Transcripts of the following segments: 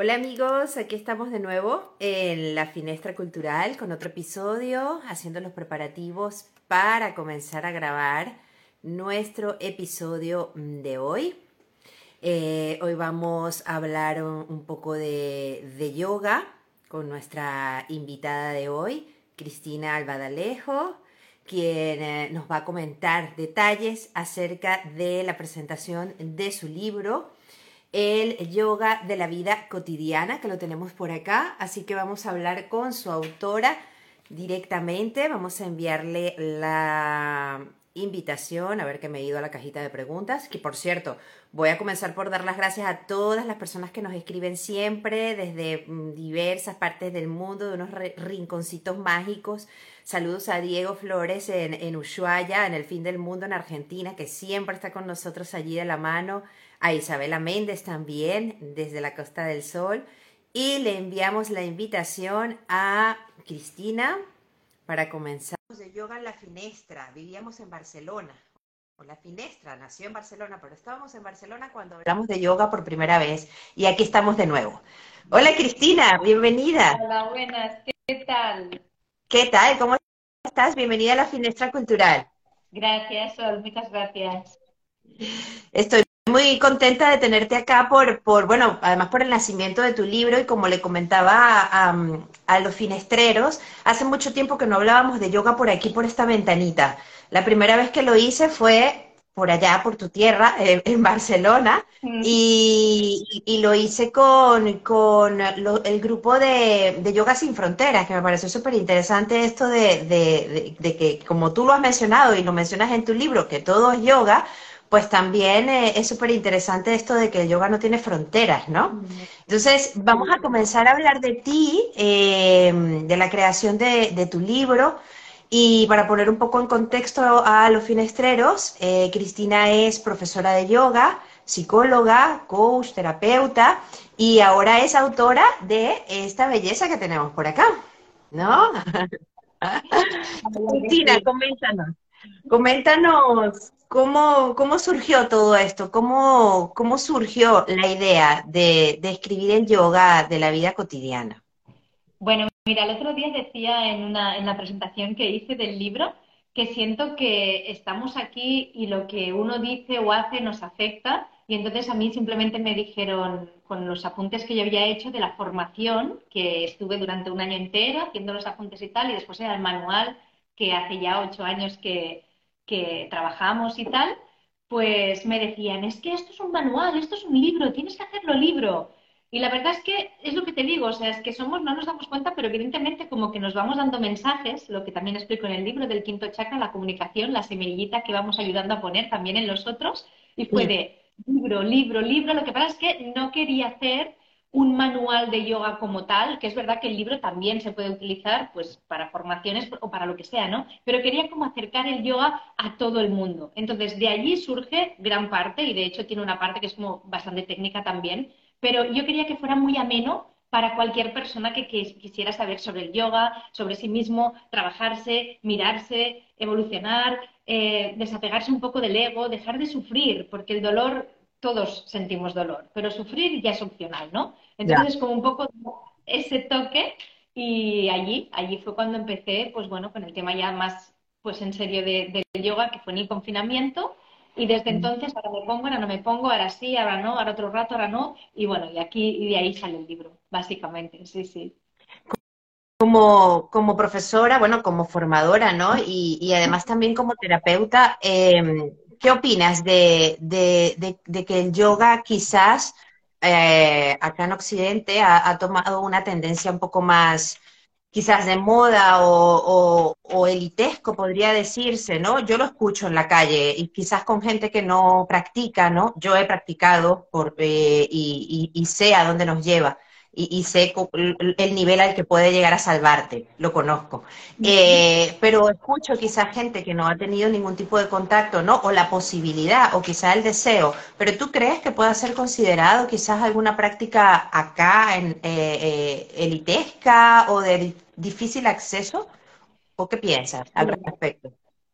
Hola amigos, aquí estamos de nuevo en la Finestra Cultural con otro episodio, haciendo los preparativos para comenzar a grabar nuestro episodio de hoy. Eh, hoy vamos a hablar un, poco de, de, yoga con nuestra invitada de hoy, Cristina Albadalejo, quien eh, nos va a comentar detalles acerca de la presentación de su libro el yoga de la vida cotidiana, que lo tenemos por acá. Así que vamos a hablar con su autora directamente. Vamos a enviarle la invitación, a ver que me he ido a la cajita de preguntas, que por cierto, voy a comenzar por dar las gracias a todas las personas que nos escriben siempre desde mm, diversas partes del mundo, de unos rinconcitos mágicos. Saludos a Diego Flores en, en Ushuaia, en el fin del mundo en Argentina, que siempre está con nosotros allí de la mano a Isabela Méndez también desde la Costa del Sol y le enviamos la invitación a Cristina para comenzar. De yoga en la finestra, vivíamos en Barcelona. O la finestra nació en Barcelona, pero estábamos en Barcelona cuando hablamos de yoga por primera vez y aquí estamos de nuevo. Hola Cristina, bienvenida. Hola, buenas, ¿qué tal? ¿Qué tal? ¿Cómo estás? Bienvenida a la Finestra Cultural. Gracias, Sol, muchas gracias. Estoy muy contenta de tenerte acá por, por, bueno, además por el nacimiento de tu libro y como le comentaba a, a, los finestreros, hace mucho tiempo que no hablábamos de yoga por aquí, por esta ventanita. La primera vez que lo hice fue por allá, por tu tierra, en Barcelona, mm. y, y, lo hice con, con lo, el grupo de, de, Yoga Sin Fronteras, que me pareció súper interesante esto de, de, de, que, como tú lo has mencionado y lo mencionas en tu libro, que todo es yoga, pues también eh, es súper interesante esto de que el yoga no tiene fronteras, ¿no? Entonces, vamos a comenzar a hablar de ti, eh, de la creación de, tu libro. Y para poner un poco en contexto a los finestreros, eh, Cristina es profesora de yoga, psicóloga, coach, terapeuta y ahora es autora de esta belleza que tenemos por acá, ¿no? Cristina, coméntanos. Coméntanos ¿Cómo, ¿Cómo surgió todo esto? ¿Cómo, cómo surgió la idea de, de, escribir el yoga de la vida cotidiana? Bueno, mira, el otro día decía en, una, en la presentación que hice del libro que siento que estamos aquí y lo que uno dice o hace nos afecta. Y entonces a mí simplemente me dijeron, con los apuntes que yo había hecho de la formación, que estuve durante un año entero haciendo los apuntes y tal, y después era el manual, que hace ya ocho años que, que trabajamos y tal, pues me decían, es que esto es un manual, esto es un libro, tienes que hacerlo libro. Y la verdad es que es lo que te digo, o sea, es que somos, no nos damos cuenta, pero evidentemente como que nos vamos dando mensajes, lo que también explico en el libro del quinto chakra, la comunicación, la semillita que vamos ayudando a poner también en los otros, y fue de libro, libro, libro, lo que pasa es que no quería hacer un manual de yoga como tal, que es verdad que el libro también se puede utilizar pues para formaciones o para lo que sea, ¿no? Pero quería como acercar el yoga a todo el mundo. Entonces, de allí surge gran parte, y de hecho tiene una parte que es como bastante técnica también, pero yo quería que fuera muy ameno para cualquier persona que, quisiera saber sobre el yoga, sobre sí mismo, trabajarse, mirarse, evolucionar, eh, desapegarse un poco del ego, dejar de sufrir, porque el dolor todos sentimos dolor, pero sufrir ya es opcional, ¿no? Entonces, como un poco ese toque y allí, allí fue cuando empecé, pues bueno, con el tema ya más, pues en serio del de yoga, que fue en el confinamiento. Y desde entonces, ahora me pongo, ahora no me pongo, ahora sí, ahora no, ahora otro rato, ahora no. Y bueno, y aquí y de ahí sale el libro, básicamente, sí, sí. Como, como profesora, bueno, como formadora, ¿no? Y, y además también como terapeuta, eh, ¿qué opinas de, de, que el yoga quizás eh, acá en Occidente ha, tomado una tendencia un poco más quizás de moda o, o, elitesco, podría decirse, ¿no? Yo lo escucho en la calle y quizás con gente que no practica, ¿no? Yo he practicado por, eh, y, y, sé a dónde nos lleva y, sé el nivel al que puede llegar a salvarte, lo conozco. Eh, pero escucho quizás gente que no ha tenido ningún tipo de contacto, ¿no? O la posibilidad, o quizás el deseo. Pero tú crees que pueda ser considerado quizás alguna práctica acá en eh, eh, elitesca o de difícil acceso? ¿O qué piensas al respecto?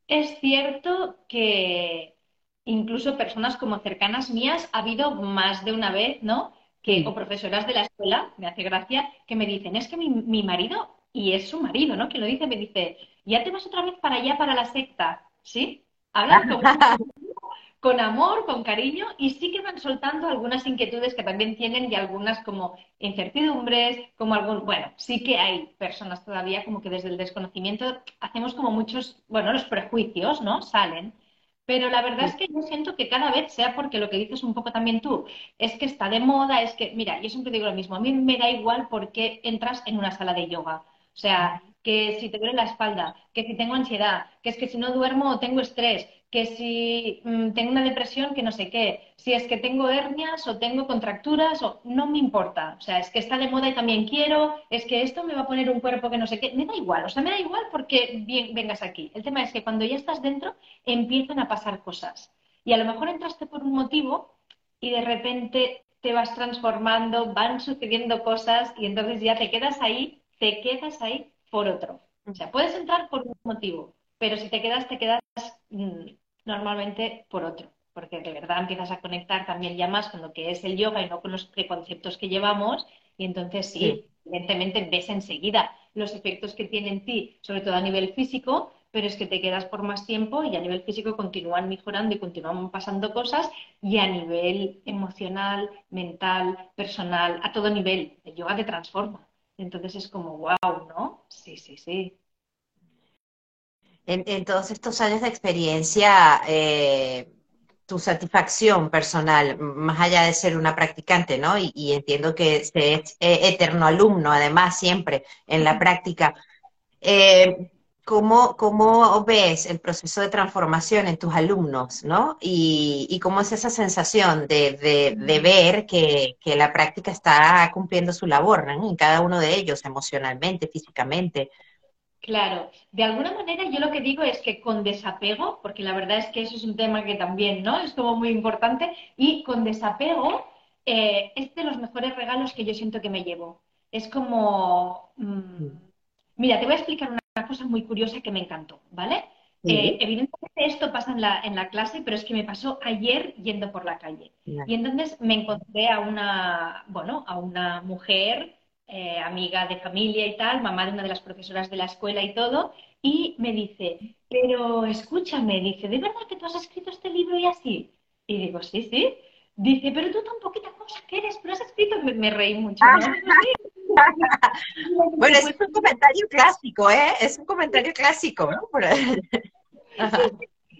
Es cierto que incluso personas como cercanas mías ha habido más de una vez, ¿no? Que, o profesoras de la escuela, me hace gracia, que me dicen, es que mi, mi marido, y es su marido, ¿no? Que lo dice, me dice, ya te vas otra vez para allá, para la secta, ¿sí? Hablan con, con amor, con cariño, y sí que van soltando algunas inquietudes que también tienen y algunas como incertidumbres, como algún, bueno, sí que hay personas todavía como que desde el desconocimiento hacemos como muchos, bueno, los prejuicios, ¿no? Salen. Pero la verdad es que yo siento que cada vez sea porque lo que dices un poco también tú, es que está de moda, es que, mira, yo siempre digo lo mismo, a mí me da igual por qué entras en una sala de yoga. O sea, que si te duele la espalda, que si tengo ansiedad, que es que si no duermo tengo estrés, que si mm, tengo una depresión, que no sé qué, si es que tengo hernias o tengo contracturas, o no me importa. O sea, es que está de moda y también quiero, es que esto me va a poner un cuerpo que no sé qué, me da igual, o sea, me da igual porque bien, vengas aquí. El tema es que cuando ya estás dentro empiezan a pasar cosas. Y a lo mejor entraste por un motivo y de repente te vas transformando, van sucediendo cosas y entonces ya te quedas ahí, te quedas ahí por otro. O sea, puedes entrar por un motivo, pero si te quedas, te quedas mm, normalmente por otro, porque de verdad empiezas a conectar también ya más con lo que es el yoga y no con los preconceptos que llevamos, y entonces sí, evidentemente ves enseguida los efectos que tiene en ti, sobre todo a nivel físico, pero es que te quedas por más tiempo y a nivel físico continúan mejorando y continúan pasando cosas y a nivel emocional, mental, personal, a todo nivel, el yoga te transforma. Entonces es como, wow, ¿no? Sí, sí, sí en, todos estos años de experiencia, eh, tu satisfacción personal, más allá de ser una practicante, ¿no? Y, entiendo que es eh, eterno alumno, además, siempre en la práctica. Eh, ¿cómo, ¿cómo, ves el proceso de transformación en tus alumnos, ¿no? Y, cómo es esa sensación de, ver que, que, la práctica está cumpliendo su labor ¿no? en cada uno de ellos, emocionalmente, físicamente. Claro, de alguna manera yo lo que digo es que con desapego, porque la verdad es que eso es un tema que también, ¿no? Es como muy importante, y con desapego eh, es de los mejores regalos que yo siento que me llevo. Es como, mm, mira, te voy a explicar una cosa muy curiosa que me encantó, ¿vale? Eh, evidentemente esto pasa en la, en la, clase, pero es que me pasó ayer yendo por la calle. Y entonces me encontré a una, bueno, a una mujer eh, amiga de familia y tal, mamá de una de las profesoras de la escuela y todo, y me dice, pero escúchame, dice, ¿de verdad que tú has escrito este libro y así? Y digo, sí, sí. Dice, pero tú tan poquita cosa que eres, pero has escrito, me, reí mucho. bueno, es un comentario clásico, ¿eh? Es un comentario clásico, ¿no?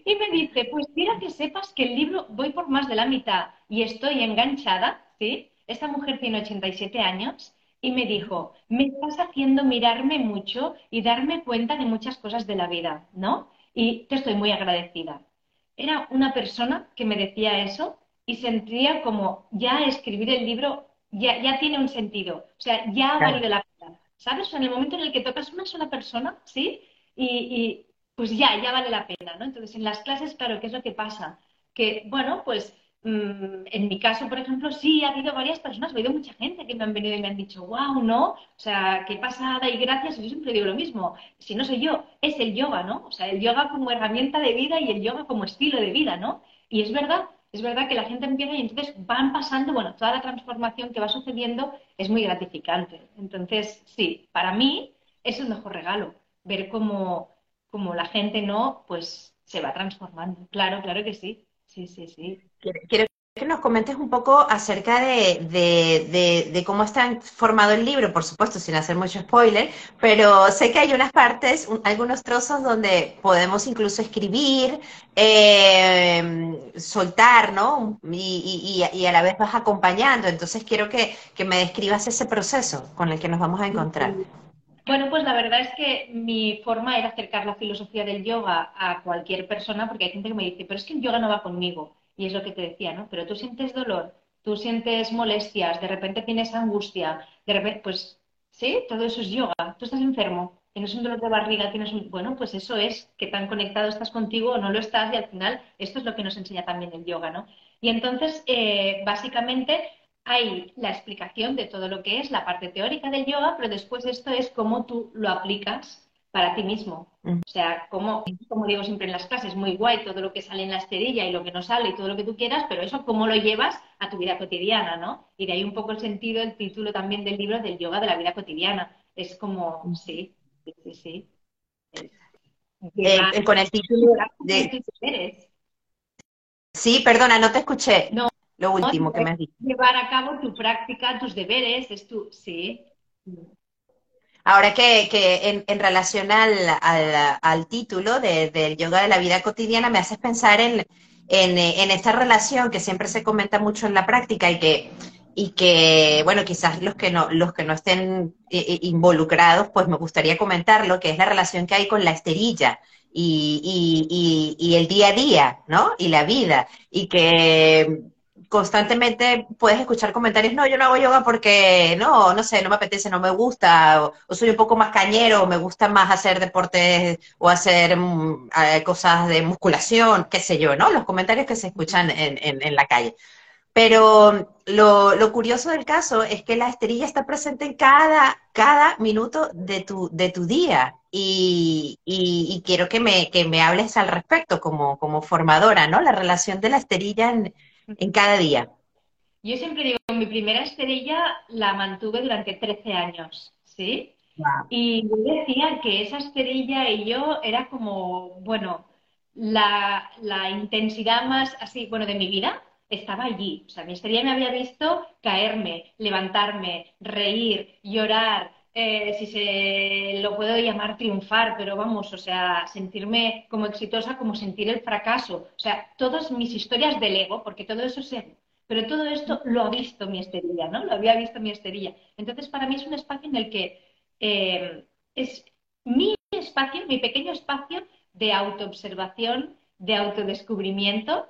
y me dice, pues quiero que sepas que el libro voy por más de la mitad y estoy enganchada, ¿sí? Esta mujer tiene 87 años y me dijo, me estás haciendo mirarme mucho y darme cuenta de muchas cosas de la vida, ¿no? Y te estoy muy agradecida. Era una persona que me decía eso y sentía como ya escribir el libro ya, ya tiene un sentido, o sea, ya ha valido la pena, ¿sabes? en el momento en el que tocas una sola persona, ¿sí? Y, y pues ya, ya vale la pena, ¿no? Entonces, en las clases, claro, ¿qué es lo que pasa? Que, bueno, pues en mi caso, por ejemplo, sí ha habido varias personas, ha habido mucha gente que me han venido y me han dicho, wow, ¿no? O sea, qué pasada y gracias. Yo siempre digo lo mismo, si no soy yo, es el yoga, ¿no? O sea, el yoga como herramienta de vida y el yoga como estilo de vida, ¿no? Y es verdad, es verdad que la gente empieza y entonces van pasando, bueno, toda la transformación que va sucediendo es muy gratificante. Entonces, sí, para mí es el mejor regalo, ver cómo, cómo la gente, ¿no? Pues se va transformando. Claro, claro que sí. Sí, sí, sí. Quiero que nos comentes un poco acerca de, cómo está formado el libro, por supuesto, sin hacer mucho spoiler, pero sé que hay unas partes, algunos trozos donde podemos incluso escribir, em, soltar, ¿no? Y, a la vez vas acompañando. Entonces quiero que, que me describas ese proceso con el que nos vamos a encontrar. Bueno, pues la verdad es que mi forma era acercar la filosofía del yoga a cualquier persona, porque hay gente que me dice, pero es que el yoga no va conmigo. Y es lo que te decía, ¿no? Pero tú sientes dolor, tú sientes molestias, de repente tienes angustia, de repente, pues sí, todo eso es yoga. Tú estás enfermo, tienes un dolor de barriga, tienes un... Bueno, pues eso es que tan conectado estás contigo o no lo estás y al final esto es lo que nos enseña también el yoga, ¿no? Y entonces, eh, básicamente, hay la explicación de todo lo que es la parte teórica del yoga, pero después esto es cómo tú lo aplicas para ti mismo. O sea, como, como digo siempre en las clases, muy guay todo lo que sale en la esterilla y lo que no sale y todo lo que tú quieras, pero eso cómo lo llevas a tu vida cotidiana, ¿no? Y de ahí un poco el sentido, el título también del libro del yoga de la vida cotidiana. Es como, sí, sí, sí. Eh, con el título de... Sí, perdona, no te escuché. No, lo último que me has dicho. Llevar a cabo tu práctica, tus deberes, es tu, sí. Ahora que, que en, relación al, título del yoga de la vida cotidiana, me haces pensar en, en, esta relación que siempre se comenta mucho en la práctica y que, y que bueno, quizás los que no, los que no estén eh, eh, involucrados, pues me gustaría comentarlo, que es la relación que hay con la esterilla. Y, y, y, el día a día, ¿no? Y la vida. Y que constantemente puedes escuchar comentarios, no, yo no hago yoga porque, no, no sé, no me apetece, no me gusta, o, soy un poco más cañero, o me gusta más hacer deportes o hacer mm, cosas de musculación, qué sé yo, ¿no? Los comentarios que se escuchan en, en, la calle. Pero lo, lo, curioso del caso es que la esterilla está presente en cada, cada minuto de tu, de tu día. Y, y, quiero que me, que me hables al respecto como, como formadora, ¿no? La relación de la esterilla en, en cada día? Yo siempre digo, mi primera esterilla la mantuve durante 13 años, ¿sí? Y yo decía que esa esterilla y yo era como, bueno, la, la, intensidad más así, bueno, de mi vida estaba allí. O sea, mi esterilla me había visto caerme, levantarme, reír, llorar, eh, si se lo puedo llamar triunfar, pero vamos, o sea, sentirme como exitosa, como sentir el fracaso. O sea, todas mis historias del ego, porque todo eso se... Pero todo esto lo ha visto mi esterilla, ¿no? Lo había visto mi esterilla. Entonces, para mí es un espacio en el que eh, es mi espacio, mi pequeño espacio de autoobservación, de autodescubrimiento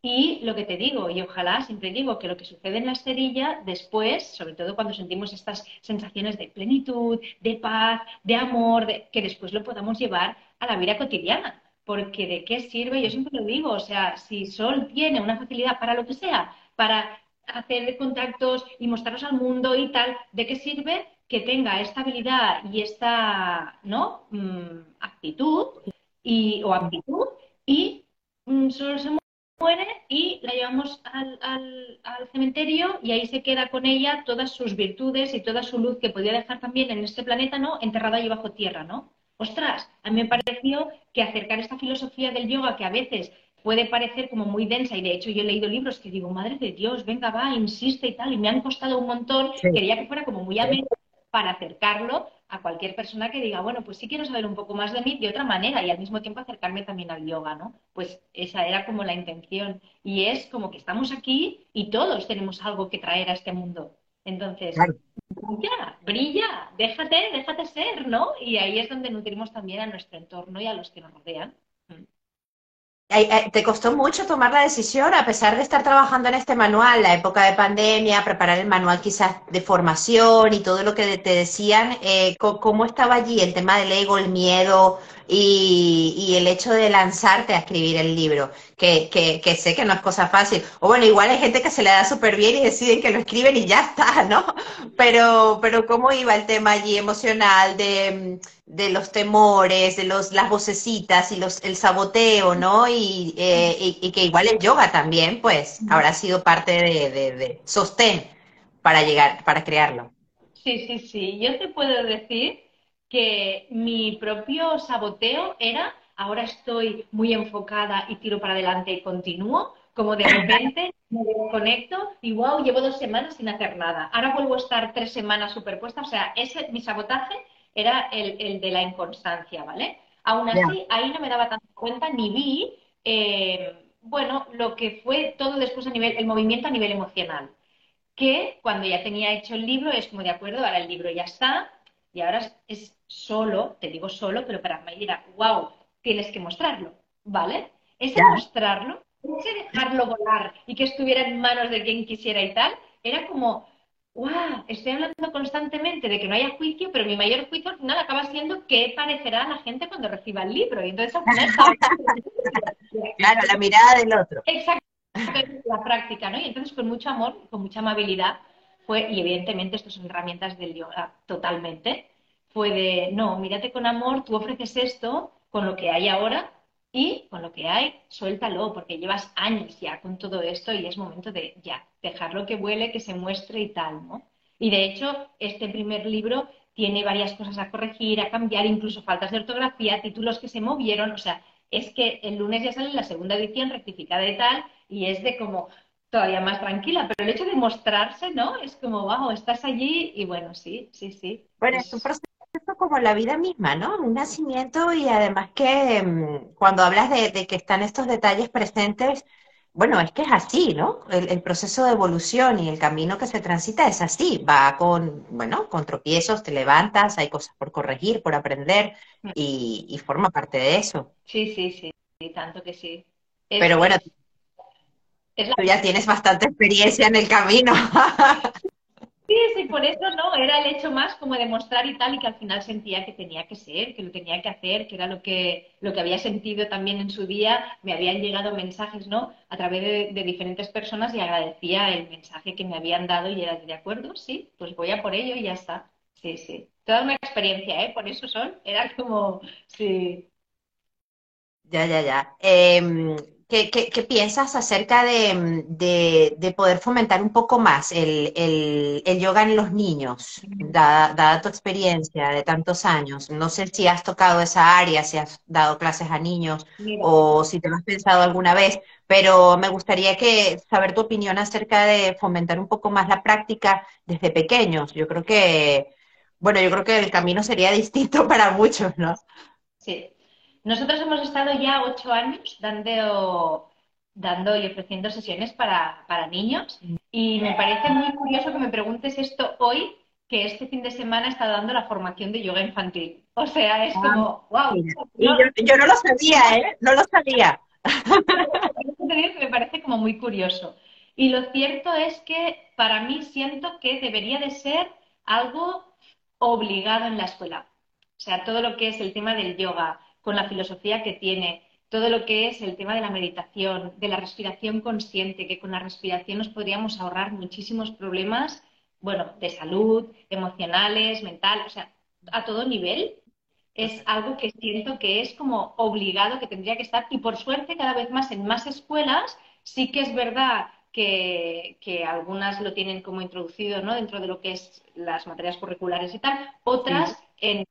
y lo que te digo, y ojalá siempre digo que lo que sucede en la esterilla, después, sobre todo cuando sentimos estas sensaciones de plenitud, de paz, de amor, que después lo podamos llevar a la vida cotidiana. Porque de qué sirve, yo siempre lo digo, o sea, si Sol tiene una facilidad para lo que sea, para hacer contactos y mostrarlos al mundo y tal, ¿de qué sirve que tenga esta habilidad y esta ¿no? Mm, actitud y, o aptitud y mm, solo se muere y la llevamos al, al, cementerio y ahí se queda con ella todas sus virtudes y toda su luz que podía dejar también en este planeta, ¿no? Enterrada ahí bajo tierra, ¿no? Ostras, a mí me pareció que acercar esta filosofía del yoga que a veces puede parecer como muy densa y de hecho yo he leído libros que digo, madre de Dios, venga, va, insiste y tal, y me han costado un montón, quería que fuera como muy ameno para acercarlo a cualquier persona que diga, bueno, pues sí quiero saber un poco más de mí de otra manera y al mismo tiempo acercarme también al yoga, ¿no? Pues esa era como la intención. Y es como que estamos aquí y todos tenemos algo que traer a este mundo. Entonces, brilla, brilla, déjate, déjate ser, ¿no? Y ahí es donde nutrimos también a nuestro entorno y a los que nos rodean. ¿Te costó mucho tomar la decisión, a pesar de estar trabajando en este manual, la época de pandemia, preparar el manual quizás de formación y todo lo que te decían? Eh, ¿Cómo estaba allí el tema del ego, el miedo y, el hecho de lanzarte a escribir el libro? Que, que, sé que no es cosa fácil. O bueno, igual hay gente que se le da súper bien y deciden que lo escriben y ya está, ¿no? Pero, pero ¿cómo iba el tema allí emocional de de los temores, de los, las vocecitas y los, el saboteo, ¿no? Y, eh, y, que igual el yoga también, pues, habrá sido parte de, de, sostén para llegar, para crearlo. Sí, sí, sí. Yo te puedo decir que mi propio saboteo era, ahora estoy muy enfocada y tiro para adelante y continúo, como de repente me desconecto y wow, llevo dos semanas sin hacer nada. Ahora vuelvo a estar tres semanas superpuesta, o sea, ese, mi sabotaje era el, de la inconstancia, ¿vale? Aún así, ahí no me daba tanta cuenta ni vi, eh, bueno, lo que fue todo después a nivel, el movimiento a nivel emocional. Que cuando ya tenía hecho el libro es como de acuerdo, ahora el libro ya está y ahora es, solo, te digo solo, pero para mí era, wow, tienes que mostrarlo, ¿vale? Ese mostrarlo, ese dejarlo volar y que estuviera en manos de quien quisiera y tal, era como, wow, estoy hablando constantemente de que no haya juicio, pero mi mayor juicio al final acaba siendo qué parecerá a la gente cuando reciba el libro. Y entonces al final... claro, la mirada del otro. Exacto, la práctica, ¿no? Y entonces con mucho amor, con mucha amabilidad, fue, y evidentemente estas son herramientas del yoga totalmente, fue de, no, mírate con amor, tú ofreces esto con lo que hay ahora y con lo que hay, suéltalo, porque llevas años ya con todo esto y es momento de ya, dejarlo que vuele, que se muestre y tal, ¿no? Y de hecho, este primer libro tiene varias cosas a corregir, a cambiar, incluso faltas de ortografía, títulos que se movieron, o sea, es que el lunes ya sale la segunda edición rectificada y tal, y es de como todavía más tranquila, pero el hecho de mostrarse, ¿no? Es como, wow, estás allí y bueno, sí, sí, sí. Bueno, es un proceso como la vida misma, ¿no? Un nacimiento y además que mm, cuando hablas de, que están estos detalles presentes, bueno, es que es así, ¿no? El, proceso de evolución y el camino que se transita es así, va con, bueno, con tropiezos, te levantas, hay cosas por corregir, por aprender mm. y, forma parte de eso. Sí, sí, sí, tanto que sí. Pero bueno, tú ya tienes bastante experiencia en el camino. Sí, sí, por eso no, era el hecho más como de mostrar y tal, y que al final sentía que tenía que ser, que lo tenía que hacer, que era lo que, lo que había sentido también en su día. Me habían llegado mensajes, ¿no? A través de, diferentes personas y agradecía el mensaje que me habían dado y era de acuerdo, sí, pues voy a por ello y ya está. Sí, sí. Toda una experiencia, ¿eh? Por eso son, era como, sí. Ya, ya, ya. Eh, ¿Qué, piensas acerca de, poder fomentar un poco más el, yoga en los niños, dada, tu experiencia de tantos años? No sé si has tocado esa área, si has dado clases a niños o si te lo has pensado alguna vez, pero me gustaría que saber tu opinión acerca de fomentar un poco más la práctica desde pequeños. Yo creo que, bueno, yo creo que el camino sería distinto para muchos, ¿no? Sí, nosotros hemos estado ya ocho años dando, dando y ofreciendo sesiones para, niños y me parece muy curioso que me preguntes esto hoy, que este fin de semana está dando la formación de yoga infantil. O sea, es como, wow. Y yo, no lo sabía, ¿eh? No lo sabía. me parece como muy curioso. Y lo cierto es que para mí siento que debería de ser algo obligado en la escuela. O sea, todo lo que es el tema del yoga, con la filosofía que tiene, todo lo que es el tema de la meditación, de la respiración consciente, que con la respiración nos podríamos ahorrar muchísimos problemas, bueno, de salud, emocionales, mental, o sea, a todo nivel. Es algo que siento que es como obligado, que tendría que estar, y por suerte cada vez más en más escuelas, sí que es verdad que, algunas lo tienen como introducido ¿no? dentro de lo que es las materias curriculares y tal, otras en,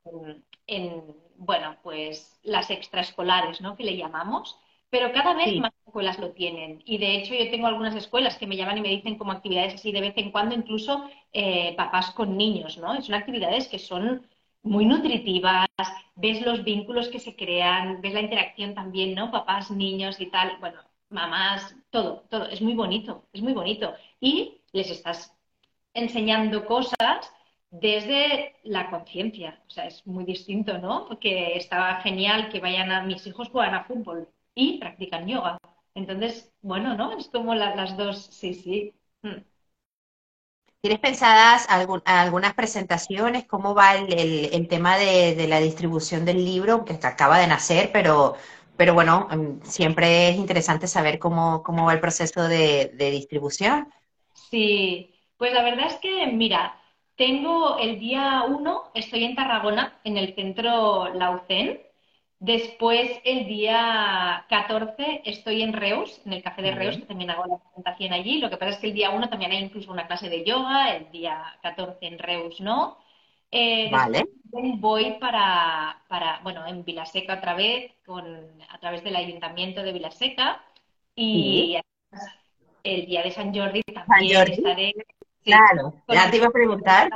bueno, pues las extraescolares, ¿no? Que le llamamos, pero cada vez más escuelas lo tienen. Y de hecho yo tengo algunas escuelas que me llaman y me dicen como actividades así de vez en cuando, incluso eh, papás con niños, ¿no? Son actividades que son muy nutritivas, ves los vínculos que se crean, ves la interacción también, ¿no? Papás, niños y tal, bueno, mamás, todo, todo, es muy bonito, es muy bonito. Y les estás enseñando cosas desde la conciencia. O sea, es muy distinto, ¿no? Porque estaba genial que vayan a mis hijos juegan a fútbol y practican yoga. Entonces, bueno, ¿no? Es como las dos, sí, sí. Mm. ¿Tienes pensadas algunas presentaciones? ¿Cómo va el, tema de, la distribución del libro, que acaba de nacer, pero, pero bueno, mm, siempre es interesante saber cómo, cómo va el proceso de, de distribución? Sí, pues la verdad es que, mira, tengo el día 1, estoy en Tarragona, en el centro Laucen. Después, el día 14, estoy en Reus, en el café de Reus, que también hago la presentación allí. Lo que pasa es que el día 1 también hay incluso una clase de yoga, el día 14 en Reus no. Eh, vale. Voy para, para, bueno, en Vilaseca otra vez, con, a través del ayuntamiento de Vilaseca. Y el día de San Jordi también estaré Claro, ya te iba a preguntar.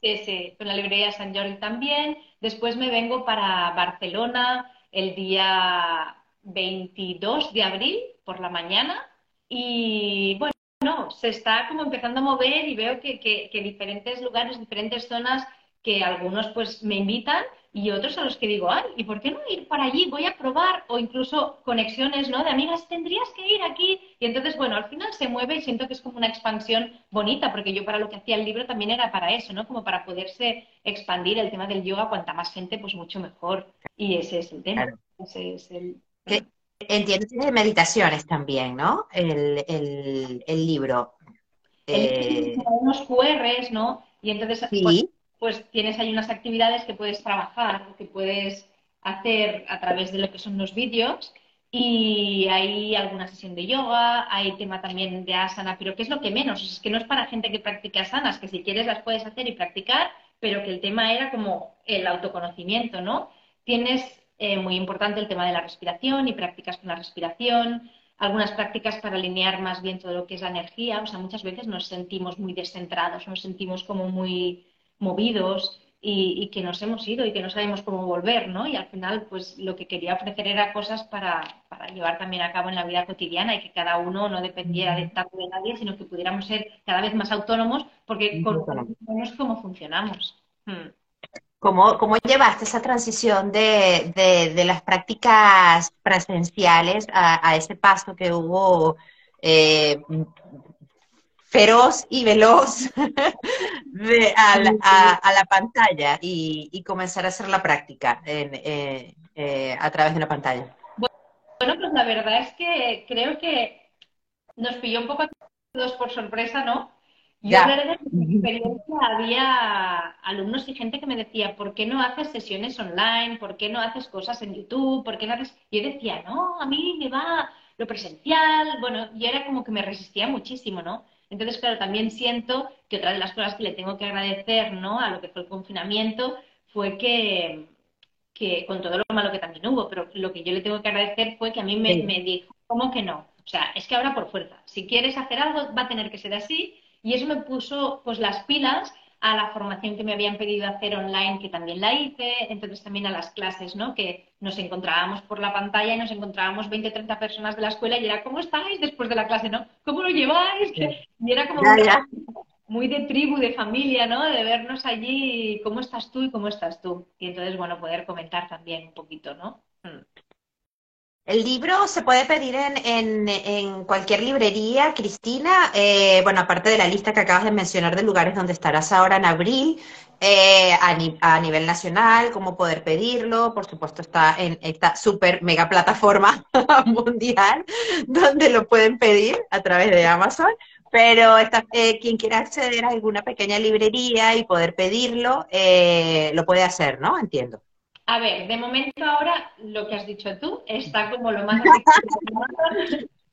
Sí, sí, con la librería San Jordi también. Después me vengo para Barcelona el día 22 de abril por la mañana y bueno, se está como empezando a mover y veo que, que diferentes lugares, diferentes zonas que algunos pues me invitan y otros a los que digo, ay, ¿y por qué no ir para allí? Voy a probar, o incluso conexiones, ¿no? De amigas, tendrías que ir aquí. Y entonces, bueno, al final se mueve y siento que es como una expansión bonita, porque yo para lo que hacía el libro también era para eso, ¿no? Como para poderse expandir el tema del yoga, cuanta más gente, pues mucho mejor. Y ese es el tema. Ese es el... entiendo que de meditaciones también, ¿no? El, el, libro. El, eh... unos QRs, ¿no? Y entonces, sí pues tienes ahí unas actividades que puedes trabajar o que puedes hacer a través de lo que son los vídeos y hay alguna sesión de yoga, hay tema también de asana, pero ¿qué es lo que menos? Es que no es para gente que practica asanas, que si quieres las puedes hacer y practicar, pero que el tema era como el autoconocimiento, ¿no? Tienes eh, muy importante el tema de la respiración y prácticas con la respiración, algunas prácticas para alinear más bien todo lo que es la energía, o sea, muchas veces nos sentimos muy descentrados, nos sentimos como muy movidos, y, que nos hemos ido y que no sabemos cómo volver, ¿no? Y al final, pues lo que quería ofrecer era cosas para, para llevar también a cabo en la vida cotidiana y que cada uno no dependiera de tanto de nadie, sino que pudiéramos ser cada vez más autónomos porque conocemos cómo funcionamos. Hmm. ¿Cómo, ¿Cómo, llevaste esa transición de, de, de las prácticas presenciales a, a, ese paso que hubo eh, feroz y veloz de, a, la, pantalla y, comenzar a hacer la práctica eh, eh, a través de la pantalla? Bueno, pues la verdad es que creo que nos pilló un poco a todos por sorpresa, ¿no? Yo de mi experiencia, había alumnos y gente que me decía, ¿por qué no haces sesiones online? ¿Por qué no haces cosas en YouTube? ¿Por qué no haces...? Y yo decía, no, a mí me va lo presencial. Bueno, y era como que me resistía muchísimo, ¿no? Entonces, claro, también siento que otra de las cosas que le tengo que agradecer ¿no? a lo que fue el confinamiento fue que, que, con todo lo malo que también hubo, pero lo que yo le tengo que agradecer fue que a mí me, me dijo, ¿cómo que no? O sea, es que ahora por fuerza, si quieres hacer algo va a tener que ser así y eso me puso pues las pilas a la formación que me habían pedido hacer online, que también la hice, entonces también a las clases, ¿no? Que nos encontrábamos por la pantalla y nos encontrábamos 20, 30 personas de la escuela y era, ¿cómo estáis después de la clase, no? ¿Cómo lo lleváis? Y era como muy de tribu, de familia, ¿no? De vernos allí, ¿cómo estás tú y cómo estás tú? Y entonces, bueno, poder comentar también un poquito, ¿no? Mm. El libro se puede pedir en, en, cualquier librería, Cristina. Eh, bueno, aparte de la lista que acabas de mencionar de lugares donde estarás ahora en abril, eh, a, nivel nacional, cómo poder pedirlo. Por supuesto, está en esta super mega plataforma mundial donde lo pueden pedir a través de Amazon. Pero eh, quien quiera acceder a alguna pequeña librería y poder pedirlo, lo puede hacer, ¿no? Entiendo. A ver, de momento ahora lo que has dicho tú está como lo más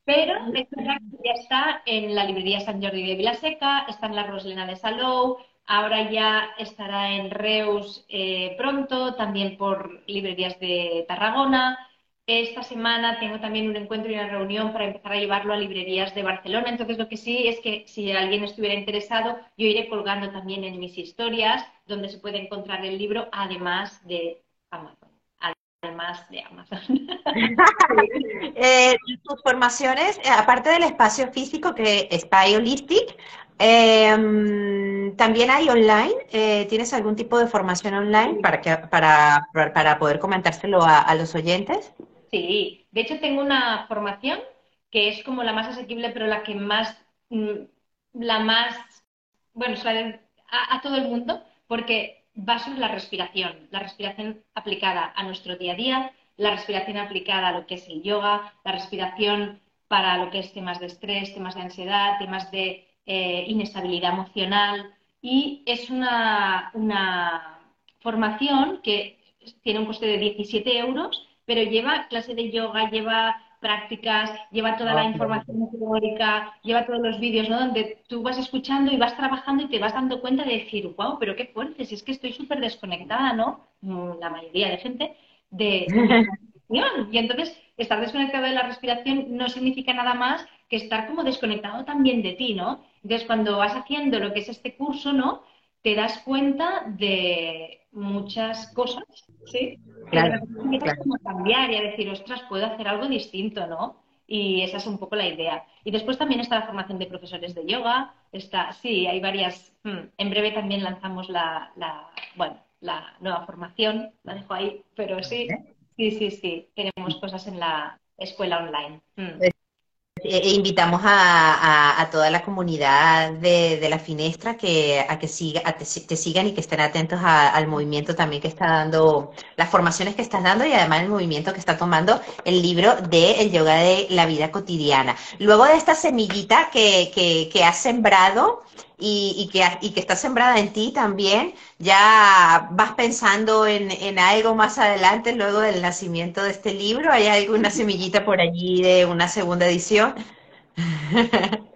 pero ya está en la librería San Jordi de Vilaseca, está en la Roslena de Salou, ahora ya estará en Reus eh, pronto, también por librerías de Tarragona. Esta semana tengo también un encuentro y una reunión para empezar a llevarlo a librerías de Barcelona. Entonces, lo que sí es que si alguien estuviera interesado, yo iré colgando también en mis historias donde se puede encontrar el libro, además de Amazon, además de Amazon. eh, tus formaciones, eh, aparte del espacio físico que es Holistic, eh, también hay online. Eh, ¿Tienes algún tipo de formación online para, que, para, para poder comentárselo a, los oyentes? Sí, de hecho tengo una formación que es como la más asequible, pero la que más, mm, la más, bueno, es a, a todo el mundo, porque va sobre la respiración, la respiración aplicada a nuestro día a día, la respiración aplicada a lo que es el yoga, la respiración para lo que es temas de estrés, temas de ansiedad, temas de eh, inestabilidad emocional. Y es una, una formación que tiene un coste de 17 euros, pero lleva clase de yoga, lleva prácticas, lleva toda la ah, información teórica, lleva todos los vídeos, ¿no? Donde tú vas escuchando y vas trabajando y te vas dando cuenta de decir, wow, pero qué fuerte, si es que estoy súper desconectada, ¿no? Mm, la mayoría de gente, de, la respiración. Y entonces, estar desconectado de la respiración no significa nada más que estar como desconectado también de ti, ¿no? Entonces, cuando vas haciendo lo que es este curso, ¿no? Te das cuenta de muchas cosas, ¿sí? Claro, como cambiar y a decir, ostras, puedo hacer algo distinto, ¿no? Y esa es un poco la idea. Y después también está la formación de profesores de yoga, está, sí, hay varias, hmm, en breve también lanzamos la, la, bueno, la nueva formación, la dejo ahí, pero sí, sí, sí, sí, tenemos cosas en la escuela online. Eh, e invitamos a, toda la comunidad de, la Finestra que, a que siga, te, sigan y que estén atentos al movimiento también que está dando, las formaciones que estás dando y además el movimiento que está tomando el libro de El Yoga de la Vida Cotidiana. Luego de esta semillita que, que, has sembrado y, que, y que está sembrada en ti también. ¿Ya vas pensando en, en algo más adelante luego del nacimiento de este libro? ¿Hay alguna semillita por allí de una segunda edición?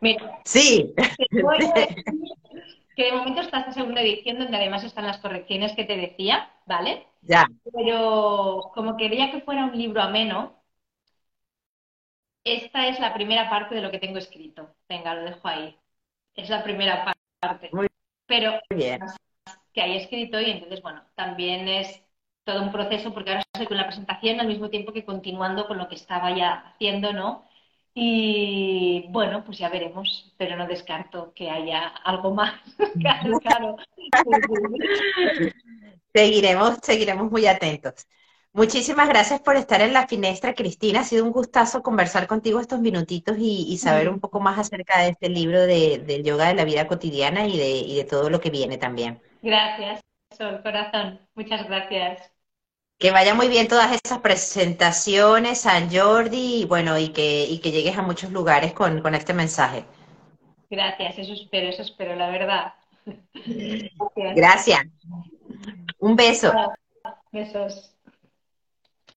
Mira, sí. que de momento está esta segunda edición donde además están las correcciones que te decía, ¿vale? Ya. Pero como quería que fuera un libro ameno, esta es la primera parte de lo que tengo escrito. Venga, lo dejo ahí. Es la primera parte. Muy Pero bien. que hay escrito y entonces, bueno, también es todo un proceso porque ahora estoy con la presentación al mismo tiempo que continuando con lo que estaba ya haciendo, ¿no? Y bueno, pues ya veremos, pero no descarto que haya algo más. claro, Seguiremos, seguiremos muy atentos. Muchísimas gracias por estar en la finestra, Cristina. Ha sido un gustazo conversar contigo estos minutitos y, saber un poco más acerca de este libro de, del yoga de la vida cotidiana y de, y de todo lo que viene también. Gracias, Sol, corazón. Muchas gracias. Que vaya muy bien todas esas presentaciones, San Jordi, y bueno, y que, y que llegues a muchos lugares con, con este mensaje. Gracias, eso espero, eso espero, la verdad. Gracias. Un beso. Besos.